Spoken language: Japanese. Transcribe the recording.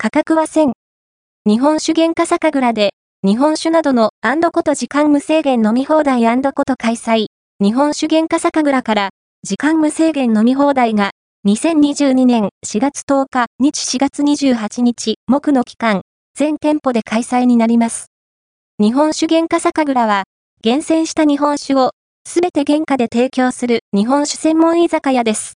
価格は1000。日本酒原価酒蔵で、日本酒などのアンドこと時間無制限飲み放題アンドこと開催。日本酒原価酒蔵から、時間無制限飲み放題が、2022年4月10日、日4月28日、木の期間、全店舗で開催になります。日本酒原価酒蔵は、厳選した日本酒を、すべて原価で提供する日本酒専門居酒屋です。